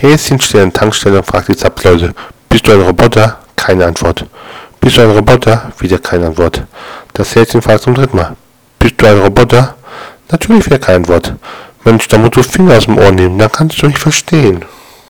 Häschen steht an der Tankstelle und fragt die Zapfleute. Bist du ein Roboter? Keine Antwort. Bist du ein Roboter? Wieder keine Antwort. Das Häschen fragt zum dritten Mal. Bist du ein Roboter? Natürlich wieder kein Wort. Mensch, da musst du Finger aus dem Ohr nehmen, dann kannst du nicht verstehen.